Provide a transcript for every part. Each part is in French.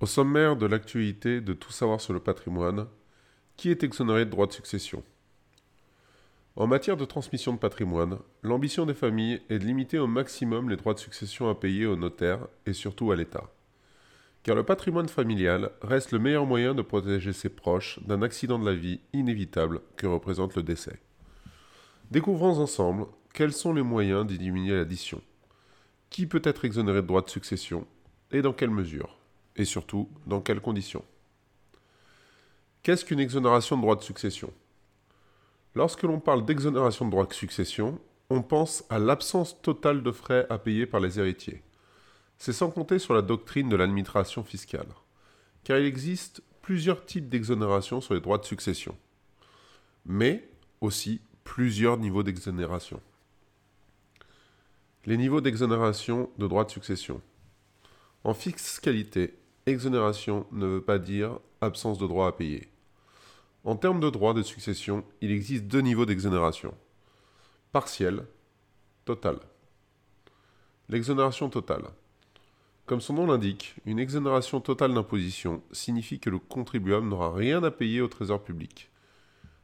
Au sommaire de l'actualité de Tout savoir sur le patrimoine, qui est exonéré de droits de succession? En matière de transmission de patrimoine, l'ambition des familles est de limiter au maximum les droits de succession à payer aux notaires et surtout à l'État. Car le patrimoine familial reste le meilleur moyen de protéger ses proches d'un accident de la vie inévitable que représente le décès. Découvrons ensemble quels sont les moyens d'y diminuer l'addition. Qui peut être exonéré de droits de succession et dans quelle mesure? Et surtout, dans quelles conditions Qu'est-ce qu'une exonération de droits de succession? Lorsque l'on parle d'exonération de droits de succession, on pense à l'absence totale de frais à payer par les héritiers. C'est sans compter sur la doctrine de l'administration fiscale, car il existe plusieurs types d'exonération sur les droits de succession, mais aussi plusieurs niveaux d'exonération. Les niveaux d'exonération de droits de succession. En fiscalité, exonération ne veut pas dire absence de droit à payer. En termes de droits de succession, il existe deux niveaux d'exonération. Partiel, total. L'exonération totale. Comme son nom l'indique, une exonération totale d'imposition signifie que le contribuable n'aura rien à payer au trésor public.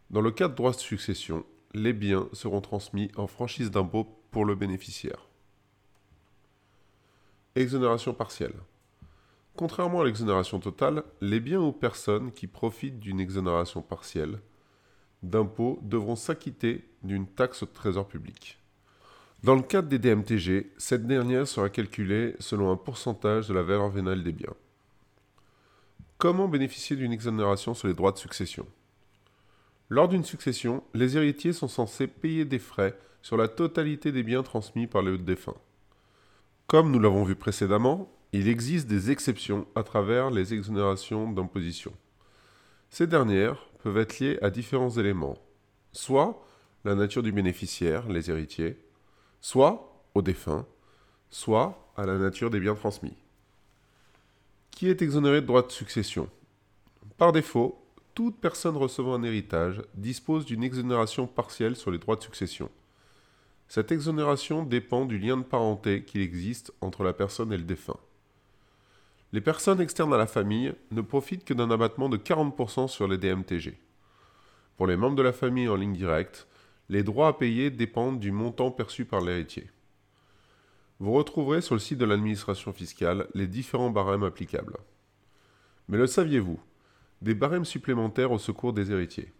Dans le cas de droits de succession, les biens seront transmis en franchise d'impôt pour le bénéficiaire. Exonération partielle. Contrairement à l'exonération totale, les biens ou personnes qui profitent d'une exonération partielle d'impôt devront s'acquitter d'une taxe au trésor public. Dans le cadre des DMTG, cette dernière sera calculée selon un pourcentage de la valeur vénale des biens. Comment bénéficier d'une exonération sur les droits de succession? Lors d'une succession, les héritiers sont censés payer des frais sur la totalité des biens transmis par le défunt. Comme nous l'avons vu précédemment, il existe des exceptions à travers les exonérations d'imposition. Ces dernières peuvent être liées à différents éléments, soit la nature du bénéficiaire, les héritiers, soit au défunt, soit à la nature des biens transmis. Qui est exonéré de droit de succession? Par défaut, toute personne recevant un héritage dispose d'une exonération partielle sur les droits de succession. Cette exonération dépend du lien de parenté qu'il existe entre la personne et le défunt. Les personnes externes à la famille ne profitent que d'un abattement de 40% sur les DMTG. Pour les membres de la famille en ligne directe, les droits à payer dépendent du montant perçu par l'héritier. Vous retrouverez sur le site de l'administration fiscale les différents barèmes applicables. Mais le saviez-vous Des barèmes supplémentaires au secours des héritiers.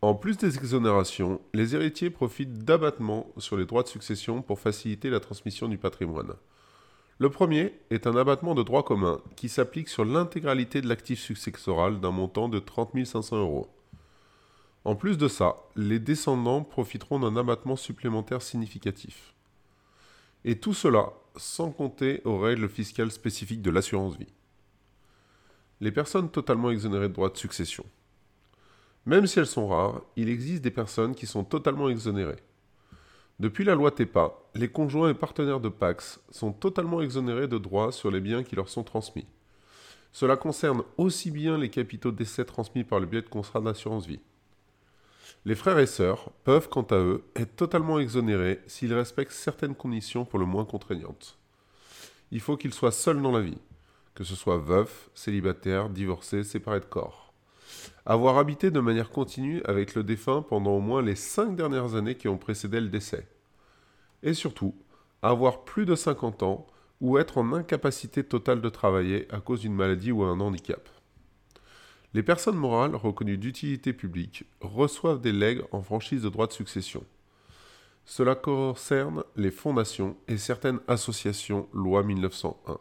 En plus des exonérations, les héritiers profitent d'abattements sur les droits de succession pour faciliter la transmission du patrimoine. Le premier est un abattement de droit commun qui s'applique sur l'intégralité de l'actif successoral d'un montant de 30 500 euros. En plus de ça, les descendants profiteront d'un abattement supplémentaire significatif. Et tout cela sans compter aux règles fiscales spécifiques de l'assurance vie. Les personnes totalement exonérées de droits de succession. Même si elles sont rares, il existe des personnes qui sont totalement exonérées. Depuis la loi TEPA, les conjoints et partenaires de Pax sont totalement exonérés de droits sur les biens qui leur sont transmis. Cela concerne aussi bien les capitaux d'essai transmis par le biais de contrats d'assurance vie. Les frères et sœurs peuvent, quant à eux, être totalement exonérés s'ils respectent certaines conditions pour le moins contraignantes. Il faut qu'ils soient seuls dans la vie, que ce soit veuf, célibataire, divorcé, séparé de corps. Avoir habité de manière continue avec le défunt pendant au moins les cinq dernières années qui ont précédé le décès. Et surtout, avoir plus de 50 ans ou être en incapacité totale de travailler à cause d'une maladie ou un handicap. Les personnes morales reconnues d'utilité publique reçoivent des legs en franchise de droit de succession. Cela concerne les fondations et certaines associations loi 1901.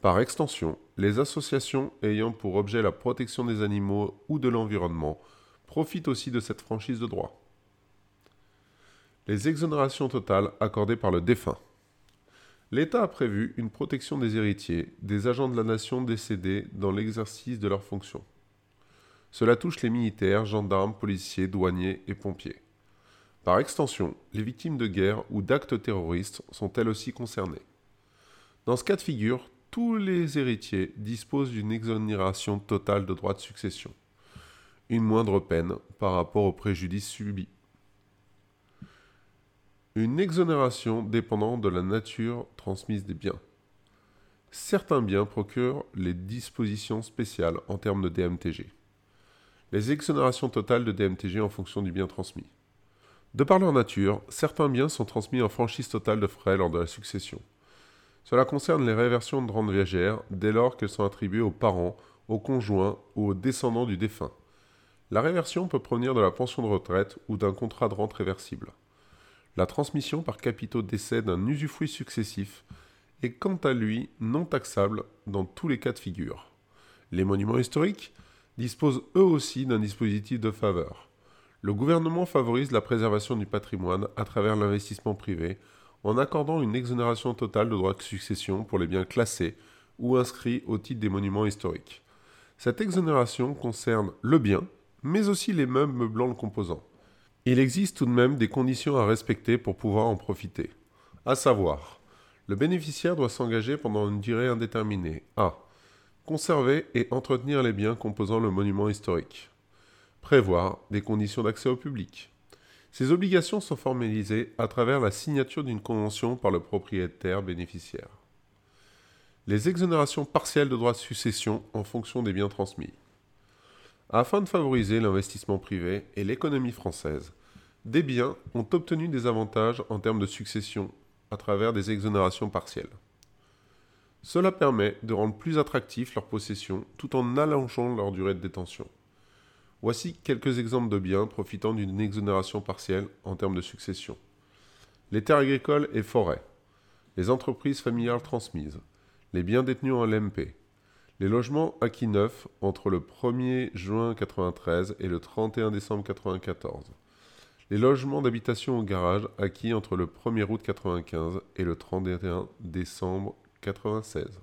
Par extension, les associations ayant pour objet la protection des animaux ou de l'environnement profitent aussi de cette franchise de droit. Les exonérations totales accordées par le défunt. L'État a prévu une protection des héritiers, des agents de la nation décédés dans l'exercice de leurs fonctions. Cela touche les militaires, gendarmes, policiers, douaniers et pompiers. Par extension, les victimes de guerre ou d'actes terroristes sont elles aussi concernées. Dans ce cas de figure, tous les héritiers disposent d'une exonération totale de droits de succession, une moindre peine par rapport au préjudice subi une exonération dépendant de la nature transmise des biens. certains biens procurent les dispositions spéciales en termes de DMTG. Les exonérations totales de DMTG en fonction du bien transmis. De par leur nature, certains biens sont transmis en franchise totale de frais lors de la succession. Cela concerne les réversions de rente viagère dès lors qu'elles sont attribuées aux parents, aux conjoints ou aux descendants du défunt. La réversion peut provenir de la pension de retraite ou d'un contrat de rente réversible. La transmission par capitaux décès d'un usufruit successif est quant à lui non taxable dans tous les cas de figure. Les monuments historiques disposent eux aussi d'un dispositif de faveur. Le gouvernement favorise la préservation du patrimoine à travers l'investissement privé en accordant une exonération totale de droits de succession pour les biens classés ou inscrits au titre des monuments historiques. Cette exonération concerne le bien, mais aussi les meubles blancs le composant. Il existe tout de même des conditions à respecter pour pouvoir en profiter. À savoir, le bénéficiaire doit s'engager pendant une durée indéterminée à conserver et entretenir les biens composant le monument historique, prévoir des conditions d'accès au public. Ces obligations sont formalisées à travers la signature d'une convention par le propriétaire bénéficiaire. Les exonérations partielles de droits de succession en fonction des biens transmis. Afin de favoriser l'investissement privé et l'économie française, des biens ont obtenu des avantages en termes de succession à travers des exonérations partielles. Cela permet de rendre plus attractif leur possession tout en allongeant leur durée de détention. Voici quelques exemples de biens profitant d'une exonération partielle en termes de succession. Les terres agricoles et forêts, les entreprises familiales transmises, les biens détenus en LMP, les logements acquis neufs entre le 1er juin 1993 et le 31 décembre 1994. Les logements d'habitation au garage acquis entre le 1er août 1995 et le 31 décembre 1996.